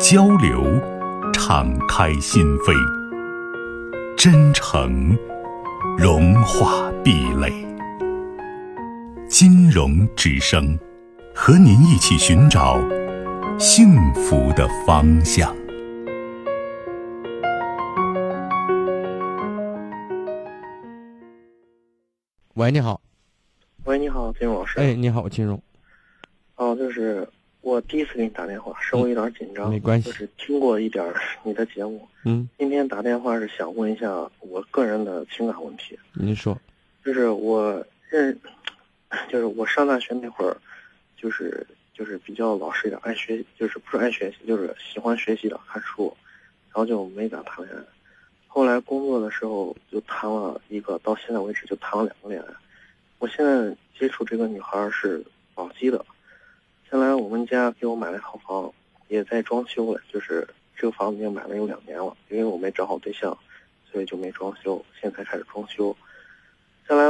交流，敞开心扉；真诚，融化壁垒。金融之声，和您一起寻找幸福的方向。喂，你好。喂，你好，金融老师。哎，你好，金融。哦，就是。我第一次给你打电话，稍微有点紧张，没关系，就是听过一点你的节目。嗯，今天打电话是想问一下我个人的情感问题。您说，就是我认，就是我上大学那会儿，就是就是比较老实一点，爱学，就是不是爱学习，就是喜欢学习的，看书，然后就没咋谈恋爱。后来工作的时候就谈了一个，到现在为止就谈了两个恋爱。我现在接触这个女孩是宝鸡的。现在我们家给我买了一套房，也在装修了。就是这个房子已经买了有两年了，因为我没找好对象，所以就没装修。现在开始装修。下来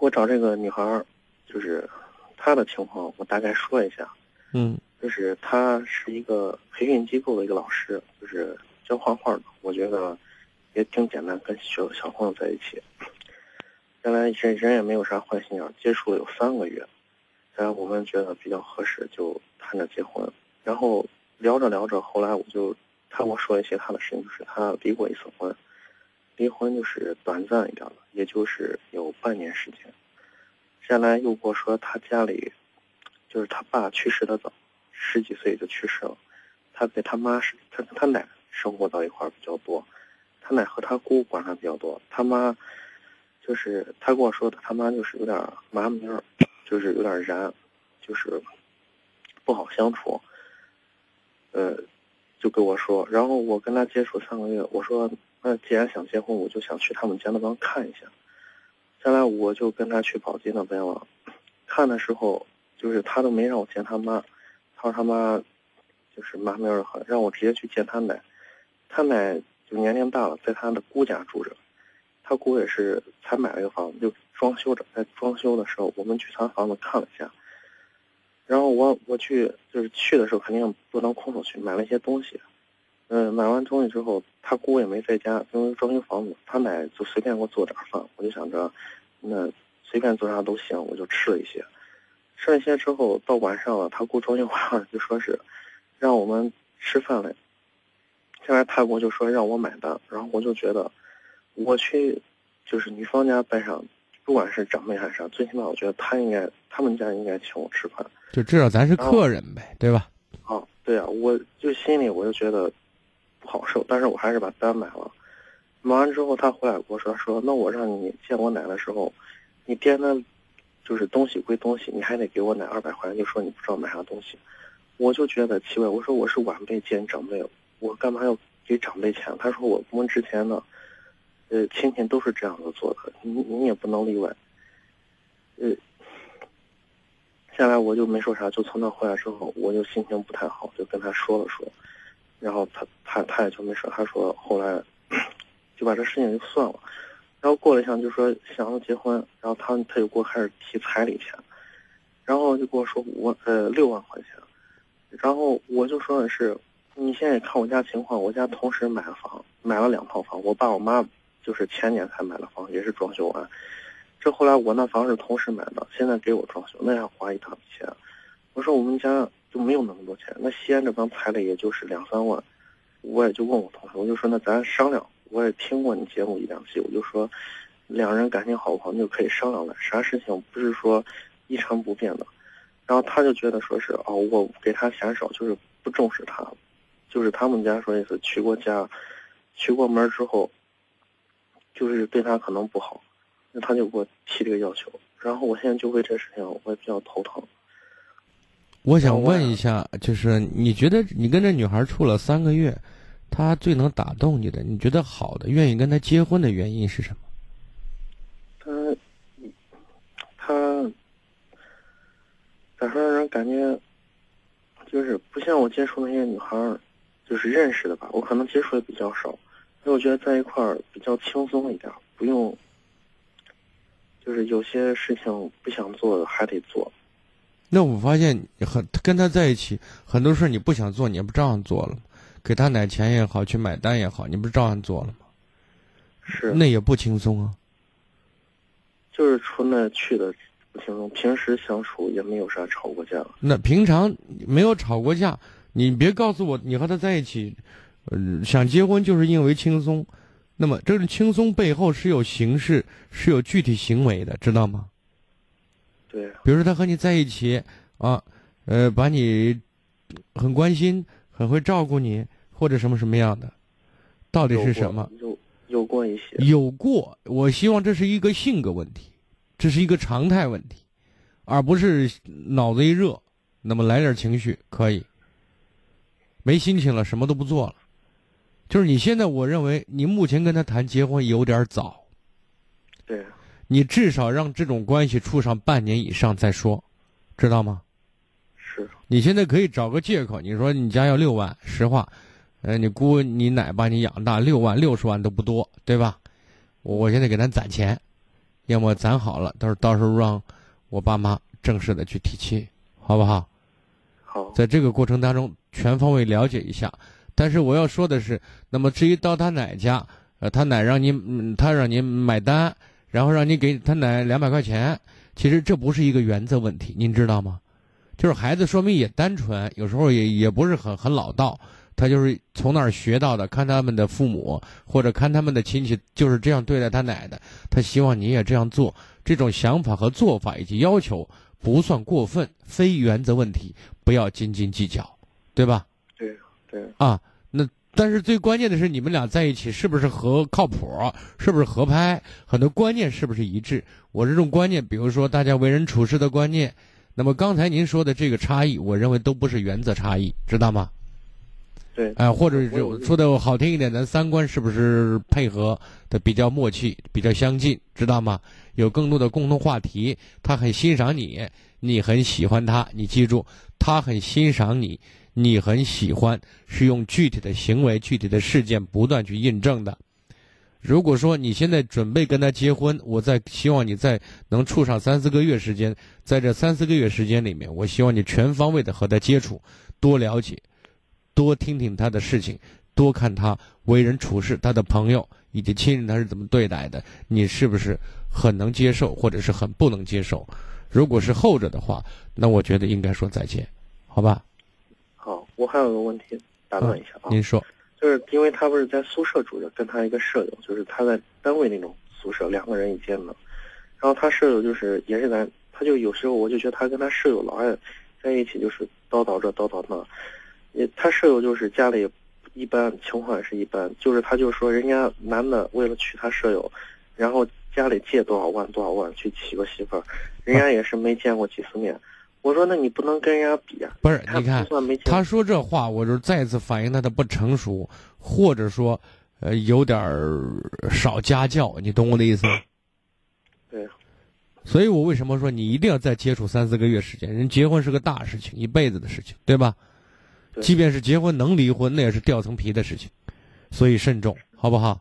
我找这个女孩，就是她的情况，我大概说一下。嗯，就是她是一个培训机构的一个老师，就是教画画的。我觉得也挺简单，跟小小朋友在一起。原来人人也没有啥坏心眼，接触了有三个月。然后我们觉得比较合适，就谈着结婚。然后聊着聊着，后来我就他跟我说一些他的事情，就是他离过一次婚，离婚就是短暂一点的，也就是有半年时间。下来又跟我说他家里，就是他爸去世的早，十几岁就去世了。他跟他妈是，他跟他奶生活到一块儿比较多，他奶和他姑管他比较多。他妈就是他跟我说的，他妈就是有点麻木儿。就是有点燃，就是不好相处。呃，就跟我说，然后我跟他接触三个月，我说那既然想结婚，我就想去他们家那边看一下。下来我就跟他去宝鸡那边了。看的时候，就是他都没让我见他妈，他说他妈就是妈咪儿很，让我直接去见他奶。他奶就年龄大了，在他的姑家住着。他姑也是才买了一个房子，就装修着。在装修的时候，我们去他房子看了一下。然后我我去就是去的时候，肯定不能空手去，买了一些东西。嗯，买完东西之后，他姑也没在家，因为装修房子，他奶就随便给我做点饭。我就想着，那随便做啥都行，我就吃了一些。吃了一些之后，到晚上了，他姑装修完了，就说是让我们吃饭了。现在他姑就说让我买单，然后我就觉得。我去，就是女方家拜上，不管是长辈还是啥，最起码我觉得他应该，他们家应该请我吃饭，就至少咱是客人呗，对吧？啊，对啊，我就心里我就觉得不好受，但是我还是把单买了。买完之后，他回来跟我说说，那我让你见我奶的时候，你掂的，就是东西归东西，你还得给我奶二百块钱，就说你不知道买啥东西。我就觉得奇怪，我说我是晚辈见长辈，我干嘛要给长辈钱？他说我们之前呢。呃，亲戚都是这样子做的，你你也不能例外。呃，下来我就没说啥，就从那回来之后，我就心情不太好，就跟他说了说，然后他他他也就没说，他说后来就把这事情就算了。然后过了一下就说想要结婚，然后他他就给我开始提彩礼钱，然后就跟我说我呃六万块钱，然后我就说的是，你现在看我家情况，我家同时买了房，买了两套房，我爸我妈。就是前年才买的房，也是装修完。这后来我那房是同时买的，现在给我装修，那要花一大笔钱。我说我们家就没有那么多钱，那西安这帮彩礼也就是两三万。我也就问我同事，我就说那咱商量。我也听过你节目一两期，我就说两人感情好不好，你就可以商量了。啥事情不是说一成不变的。然后他就觉得说是哦，我给他嫌少，就是不重视他，就是他们家说意思娶过家，娶过门之后。就是对他可能不好，那他就给我提这个要求，然后我现在就为这事情我也比较头疼。我想问一下，就是你觉得你跟这女孩处了三个月，她最能打动你的，你觉得好的，愿意跟她结婚的原因是什么？他，他咋说让人感觉，就是不像我接触那些女孩儿，就是认识的吧。我可能接触的比较少，所以我觉得在一块儿比较轻松一点，不用，就是有些事情不想做还得做。那我发现很跟他在一起，很多事你不想做，你不照样做了吗？给他奶钱也好，去买单也好，你不是照样做了吗？是。那也不轻松啊。就是除了去的不轻松，平时相处也没有啥吵过架。那平常没有吵过架，你别告诉我你和他在一起，呃，想结婚就是因为轻松。那么这种轻松背后是有形式，是有具体行为的，知道吗？对，比如说他和你在一起啊，呃，把你很关心，很会照顾你，或者什么什么样的，到底是什么？有有过一些。有过，我希望这是一个性格问题，这是一个常态问题，而不是脑子一热，那么来点情绪可以。没心情了，什么都不做了，就是你现在，我认为你目前跟他谈结婚有点早。对。你至少让这种关系处上半年以上再说，知道吗？是。你现在可以找个借口，你说你家要六万，实话，呃，你姑你奶把你养大，六万六十万都不多，对吧？我我现在给咱攒钱，要么攒好了，到时到时候让我爸妈正式的去提亲，好不好？好。在这个过程当中，全方位了解一下。但是我要说的是，那么至于到他奶家，呃，他奶让你，他让你买单。然后让你给他奶两百块钱，其实这不是一个原则问题，您知道吗？就是孩子说明也单纯，有时候也也不是很很老道，他就是从那儿学到的，看他们的父母或者看他们的亲戚就是这样对待他奶的，他希望你也这样做。这种想法和做法以及要求不算过分，非原则问题，不要斤斤计较，对吧？对对啊。但是最关键的是，你们俩在一起是不是合靠谱？是不是合拍？很多观念是不是一致？我这种观念，比如说大家为人处事的观念，那么刚才您说的这个差异，我认为都不是原则差异，知道吗？对。哎，或者是说的好听一点，咱三观是不是配合的比较默契、比较相近，知道吗？有更多的共同话题，他很欣赏你，你很喜欢他，你记住，他很欣赏你。你很喜欢是用具体的行为、具体的事件不断去印证的。如果说你现在准备跟他结婚，我在希望你在能处上三四个月时间，在这三四个月时间里面，我希望你全方位的和他接触，多了解，多听听他的事情，多看他为人处事，他的朋友以及亲人他是怎么对待的，你是不是很能接受，或者是很不能接受？如果是后者的话，那我觉得应该说再见，好吧？好，我还有个问题，打断一下啊。您说，就是因为他不是在宿舍住着，跟他一个舍友，就是他在单位那种宿舍，两个人一间的。然后他舍友就是也是咱，他就有时候我就觉得他跟他舍友老爱在一起，就是叨叨这叨叨那。也他舍友就是家里一般情况也是一般，就是他就说人家男的为了娶他舍友，然后家里借多少万多少万去娶个媳妇儿，人家也是没见过几次面。我说：“那你不能跟人家比啊！”不是，你看，他说这话，我就再次反映他的不成熟，或者说，呃，有点少家教，你懂我的意思吗？对。所以我为什么说你一定要再接触三四个月时间？人结婚是个大事情，一辈子的事情，对吧？即便是结婚能离婚，那也是掉层皮的事情，所以慎重，好不好？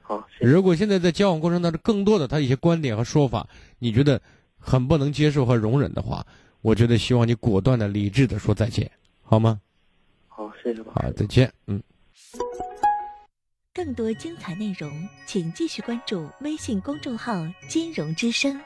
好。如果现在在交往过程当中，更多的他一些观点和说法，你觉得很不能接受和容忍的话。我觉得希望你果断的、理智的说再见，好吗？好，谢谢。好，再见。嗯。更多精彩内容，请继续关注微信公众号“金融之声”。